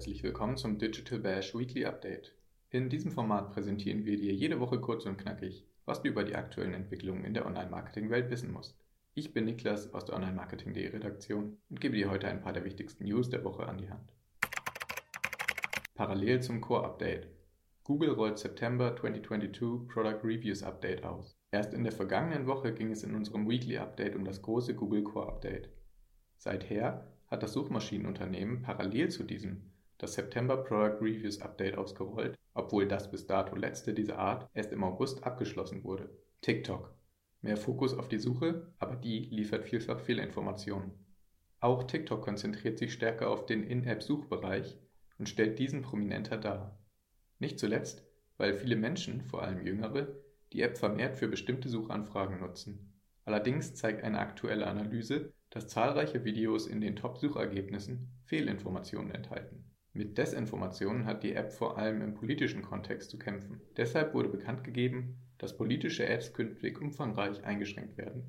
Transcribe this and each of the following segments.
herzlich willkommen zum Digital Bash Weekly Update. In diesem Format präsentieren wir dir jede Woche kurz und knackig, was du über die aktuellen Entwicklungen in der Online-Marketing-Welt wissen musst. Ich bin Niklas aus der Online-Marketing.de Redaktion und gebe dir heute ein paar der wichtigsten News der Woche an die Hand. Parallel zum Core-Update. Google rollt September 2022 Product Reviews Update aus. Erst in der vergangenen Woche ging es in unserem Weekly Update um das große Google Core Update. Seither hat das Suchmaschinenunternehmen parallel zu diesem das September Product Reviews Update ausgerollt, obwohl das bis dato letzte dieser Art erst im August abgeschlossen wurde. TikTok. Mehr Fokus auf die Suche, aber die liefert vielfach Fehlinformationen. Auch TikTok konzentriert sich stärker auf den In-App-Suchbereich und stellt diesen prominenter dar. Nicht zuletzt, weil viele Menschen, vor allem Jüngere, die App vermehrt für bestimmte Suchanfragen nutzen. Allerdings zeigt eine aktuelle Analyse, dass zahlreiche Videos in den Top-Suchergebnissen Fehlinformationen enthalten. Mit Desinformationen hat die App vor allem im politischen Kontext zu kämpfen. Deshalb wurde bekannt gegeben, dass politische Apps künftig umfangreich eingeschränkt werden,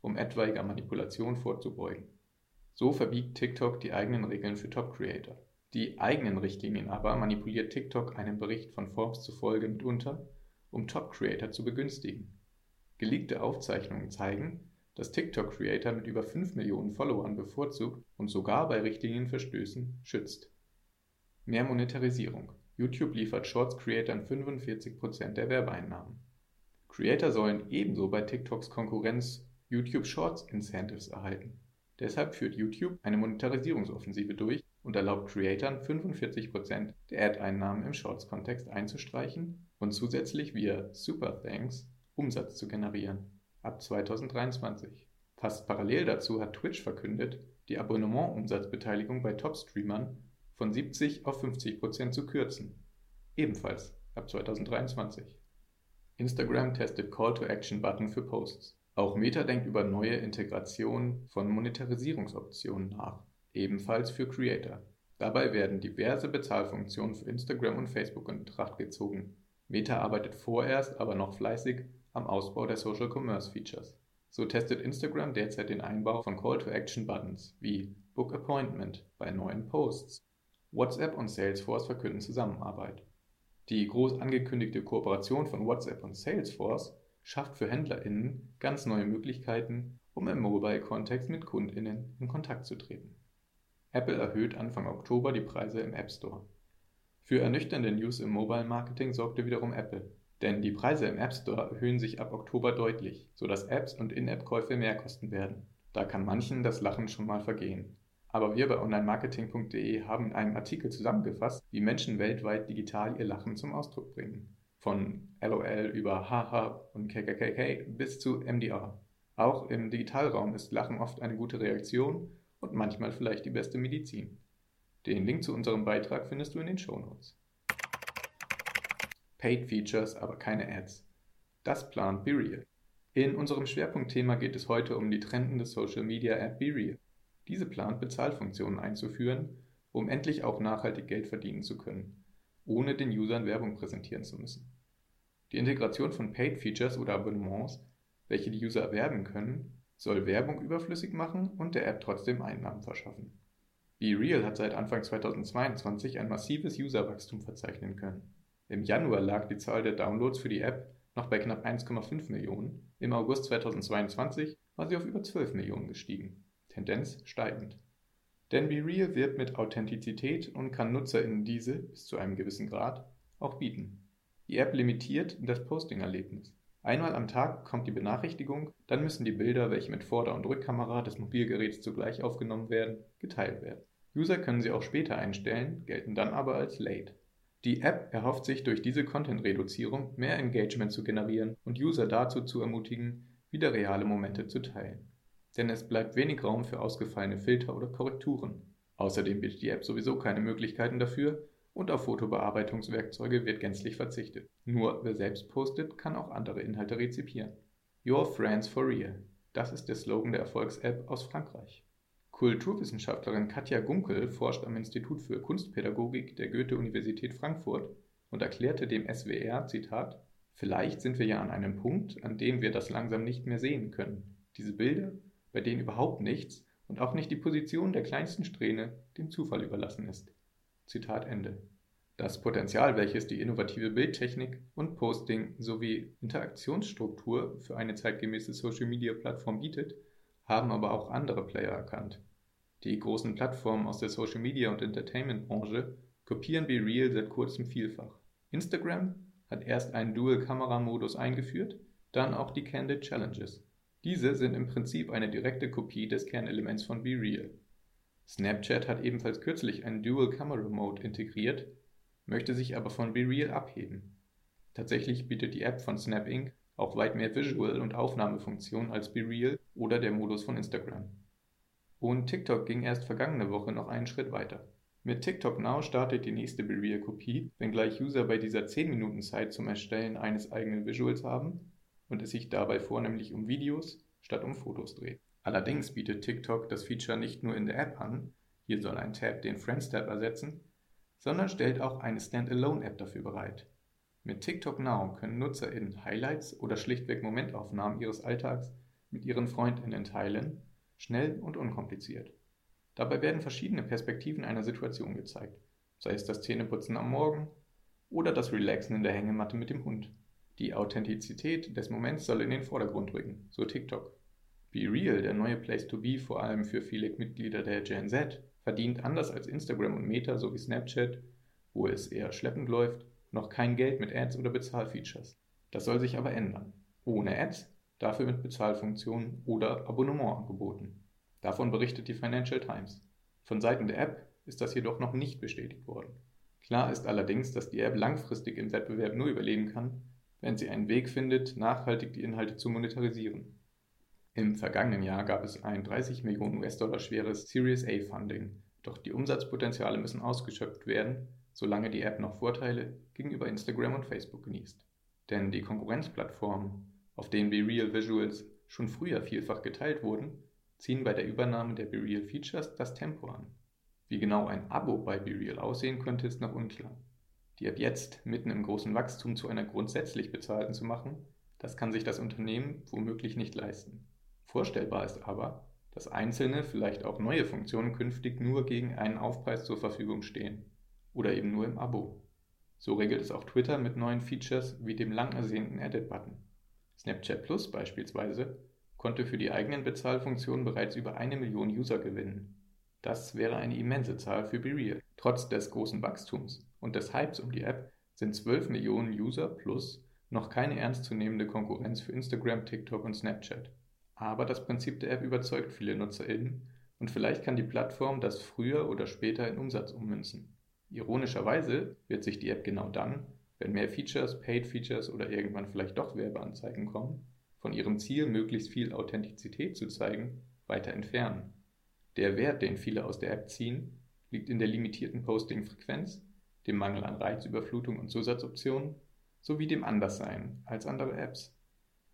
um etwaiger Manipulation vorzubeugen. So verbiegt TikTok die eigenen Regeln für Top-Creator. Die eigenen Richtlinien aber manipuliert TikTok einem Bericht von Forbes zufolge mitunter, um Top-Creator zu begünstigen. Geleakte Aufzeichnungen zeigen, dass TikTok-Creator mit über 5 Millionen Followern bevorzugt und sogar bei Richtlinienverstößen schützt. Mehr Monetarisierung. YouTube liefert Shorts-Creatern 45% der Werbeeinnahmen. Creator sollen ebenso bei TikToks Konkurrenz YouTube Shorts Incentives erhalten. Deshalb führt YouTube eine Monetarisierungsoffensive durch und erlaubt Creatoren 45% der Ad-Einnahmen im Shorts-Kontext einzustreichen und zusätzlich via Super Thanks Umsatz zu generieren ab 2023. Fast parallel dazu hat Twitch verkündet, die Abonnement-Umsatzbeteiligung bei Top-Streamern von 70 auf 50 Prozent zu kürzen, ebenfalls ab 2023. Instagram testet Call-to-Action-Button für Posts. Auch Meta denkt über neue Integration von Monetarisierungsoptionen nach, ebenfalls für Creator. Dabei werden diverse Bezahlfunktionen für Instagram und Facebook in Betracht gezogen. Meta arbeitet vorerst aber noch fleißig am Ausbau der Social Commerce Features. So testet Instagram derzeit den Einbau von Call-to-Action-Buttons wie Book Appointment bei neuen Posts. WhatsApp und Salesforce verkünden Zusammenarbeit. Die groß angekündigte Kooperation von WhatsApp und Salesforce schafft für HändlerInnen ganz neue Möglichkeiten, um im Mobile-Kontext mit KundInnen in Kontakt zu treten. Apple erhöht Anfang Oktober die Preise im App Store. Für ernüchternde News im Mobile-Marketing sorgte wiederum Apple. Denn die Preise im App Store erhöhen sich ab Oktober deutlich, sodass Apps und In-App-Käufe mehr kosten werden. Da kann manchen das Lachen schon mal vergehen. Aber wir bei onlinemarketing.de haben in einem Artikel zusammengefasst, wie Menschen weltweit digital ihr Lachen zum Ausdruck bringen. Von LOL über Haha und KKKK bis zu MDR. Auch im Digitalraum ist Lachen oft eine gute Reaktion und manchmal vielleicht die beste Medizin. Den Link zu unserem Beitrag findest du in den Shownotes. Paid Features, aber keine Ads. Das plant BeReal. In unserem Schwerpunktthema geht es heute um die trendende Social Media App BeReal. Diese plant Bezahlfunktionen einzuführen, um endlich auch nachhaltig Geld verdienen zu können, ohne den Usern Werbung präsentieren zu müssen. Die Integration von Paid Features oder Abonnements, welche die User erwerben können, soll Werbung überflüssig machen und der App trotzdem Einnahmen verschaffen. BeReal hat seit Anfang 2022 ein massives Userwachstum verzeichnen können. Im Januar lag die Zahl der Downloads für die App noch bei knapp 1,5 Millionen, im August 2022 war sie auf über 12 Millionen gestiegen, Tendenz steigend. Denn BeReal wirbt mit Authentizität und kann NutzerInnen diese, bis zu einem gewissen Grad, auch bieten. Die App limitiert das Posting-Erlebnis. Einmal am Tag kommt die Benachrichtigung, dann müssen die Bilder, welche mit Vorder- und Rückkamera des Mobilgeräts zugleich aufgenommen werden, geteilt werden. User können sie auch später einstellen, gelten dann aber als late. Die App erhofft sich durch diese Content-Reduzierung mehr Engagement zu generieren und User dazu zu ermutigen, wieder reale Momente zu teilen. Denn es bleibt wenig Raum für ausgefallene Filter oder Korrekturen. Außerdem bietet die App sowieso keine Möglichkeiten dafür und auf Fotobearbeitungswerkzeuge wird gänzlich verzichtet. Nur wer selbst postet, kann auch andere Inhalte rezipieren. Your Friends for Real. Das ist der Slogan der Erfolgs-App aus Frankreich. Kulturwissenschaftlerin Katja Gunkel forscht am Institut für Kunstpädagogik der Goethe-Universität Frankfurt und erklärte dem SWR, Zitat, Vielleicht sind wir ja an einem Punkt, an dem wir das langsam nicht mehr sehen können. Diese Bilder, bei denen überhaupt nichts und auch nicht die Position der kleinsten Strähne dem Zufall überlassen ist. Zitat Ende. Das Potenzial, welches die innovative Bildtechnik und Posting sowie Interaktionsstruktur für eine zeitgemäße Social-Media-Plattform bietet, haben aber auch andere Player erkannt. Die großen Plattformen aus der Social-Media- und Entertainment-Branche kopieren BeReal seit kurzem vielfach. Instagram hat erst einen Dual-Kamera-Modus eingeführt, dann auch die Candid Challenges. Diese sind im Prinzip eine direkte Kopie des Kernelements von BeReal. Snapchat hat ebenfalls kürzlich einen Dual Camera Mode integriert, möchte sich aber von BeReal abheben. Tatsächlich bietet die App von Snap Inc. auch weit mehr Visual- und Aufnahmefunktionen als BeReal oder der Modus von Instagram. Und TikTok ging erst vergangene Woche noch einen Schritt weiter. Mit TikTok Now startet die nächste BeReal-Kopie, wenngleich User bei dieser 10 Minuten Zeit zum Erstellen eines eigenen Visuals haben und es sich dabei vornehmlich um Videos statt um Fotos dreht. Allerdings bietet TikTok das Feature nicht nur in der App an, hier soll ein Tab den Friends Tab ersetzen, sondern stellt auch eine Standalone-App dafür bereit. Mit TikTok Now können NutzerInnen Highlights oder schlichtweg Momentaufnahmen ihres Alltags mit ihren FreundInnen teilen, schnell und unkompliziert. Dabei werden verschiedene Perspektiven einer Situation gezeigt, sei es das Zähneputzen am Morgen oder das Relaxen in der Hängematte mit dem Hund. Die Authentizität des Moments soll in den Vordergrund rücken, so TikTok. Be Real, der neue Place to be vor allem für viele Mitglieder der Gen Z, verdient anders als Instagram und Meta sowie Snapchat, wo es eher schleppend läuft, noch kein Geld mit Ads oder Bezahlfeatures. Das soll sich aber ändern. Ohne Ads, dafür mit Bezahlfunktionen oder Abonnementangeboten. Davon berichtet die Financial Times. Von Seiten der App ist das jedoch noch nicht bestätigt worden. Klar ist allerdings, dass die App langfristig im Wettbewerb nur überleben kann, wenn sie einen Weg findet, nachhaltig die Inhalte zu monetarisieren. Im vergangenen Jahr gab es ein 30 Millionen US-Dollar schweres Series A Funding, doch die Umsatzpotenziale müssen ausgeschöpft werden, solange die App noch Vorteile gegenüber Instagram und Facebook genießt. Denn die Konkurrenzplattformen, auf denen BeReal Visuals schon früher vielfach geteilt wurden, ziehen bei der Übernahme der BeReal Features das Tempo an. Wie genau ein Abo bei BeReal aussehen könnte, ist noch unklar. Die App jetzt mitten im großen Wachstum zu einer grundsätzlich bezahlten zu machen, das kann sich das Unternehmen womöglich nicht leisten. Vorstellbar ist aber, dass einzelne, vielleicht auch neue Funktionen künftig nur gegen einen Aufpreis zur Verfügung stehen oder eben nur im Abo. So regelt es auch Twitter mit neuen Features wie dem lang ersehnten Edit-Button. Snapchat Plus beispielsweise konnte für die eigenen Bezahlfunktionen bereits über eine Million User gewinnen. Das wäre eine immense Zahl für BeReal. Trotz des großen Wachstums und des Hypes um die App sind 12 Millionen User plus noch keine ernstzunehmende Konkurrenz für Instagram, TikTok und Snapchat. Aber das Prinzip der App überzeugt viele NutzerInnen und vielleicht kann die Plattform das früher oder später in Umsatz ummünzen. Ironischerweise wird sich die App genau dann, wenn mehr Features, Paid Features oder irgendwann vielleicht doch Werbeanzeigen kommen, von ihrem Ziel, möglichst viel Authentizität zu zeigen, weiter entfernen. Der Wert, den viele aus der App ziehen, liegt in der limitierten Posting-Frequenz, dem Mangel an Reizüberflutung und Zusatzoptionen sowie dem Anderssein als andere Apps.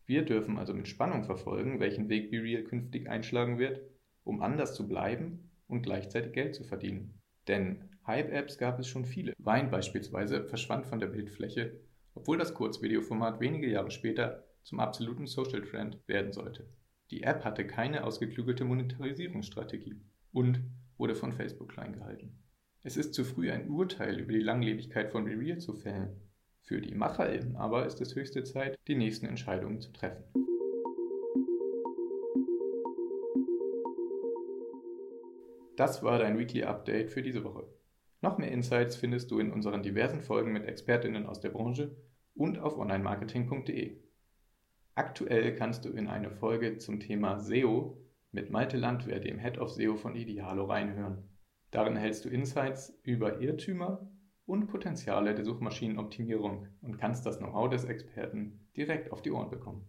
Wir dürfen also mit Spannung verfolgen, welchen Weg BeReal künftig einschlagen wird, um anders zu bleiben und gleichzeitig Geld zu verdienen. Denn Hype-Apps gab es schon viele. Wein beispielsweise verschwand von der Bildfläche, obwohl das Kurzvideoformat wenige Jahre später zum absoluten Social Trend werden sollte. Die App hatte keine ausgeklügelte Monetarisierungsstrategie und wurde von Facebook klein gehalten. Es ist zu früh ein Urteil über die Langlebigkeit von BeReal zu fällen. Für die MacherInnen aber ist es höchste Zeit, die nächsten Entscheidungen zu treffen. Das war dein Weekly Update für diese Woche. Noch mehr Insights findest du in unseren diversen Folgen mit ExpertInnen aus der Branche und auf onlinemarketing.de. Aktuell kannst du in eine Folge zum Thema SEO mit Malte Landwehr, dem Head of SEO von Idealo, reinhören. Darin hältst du Insights über Irrtümer und Potenziale der Suchmaschinenoptimierung und kannst das Know-how des Experten direkt auf die Ohren bekommen.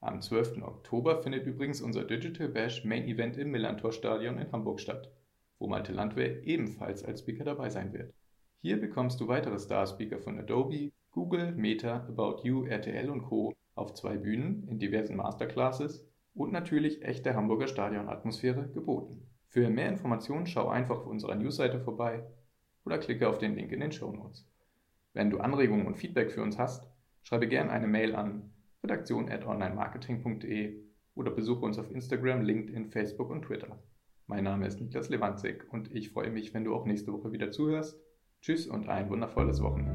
Am 12. Oktober findet übrigens unser Digital Bash Main Event im Millantor Stadion in Hamburg statt, wo Malte Landwehr ebenfalls als Speaker dabei sein wird. Hier bekommst du weitere Star-Speaker von Adobe, Google, Meta, About You, RTL und Co. auf zwei Bühnen in diversen Masterclasses und natürlich echte Hamburger Stadionatmosphäre geboten. Für mehr Informationen schau einfach auf unserer Newsseite vorbei oder klicke auf den Link in den Show Notes. Wenn du Anregungen und Feedback für uns hast, schreibe gerne eine Mail an redaktion.onlinemarketing.de oder besuche uns auf Instagram, LinkedIn, Facebook und Twitter. Mein Name ist Niklas Lewandzig und ich freue mich, wenn du auch nächste Woche wieder zuhörst Tschüss und ein wundervolles Wochenende.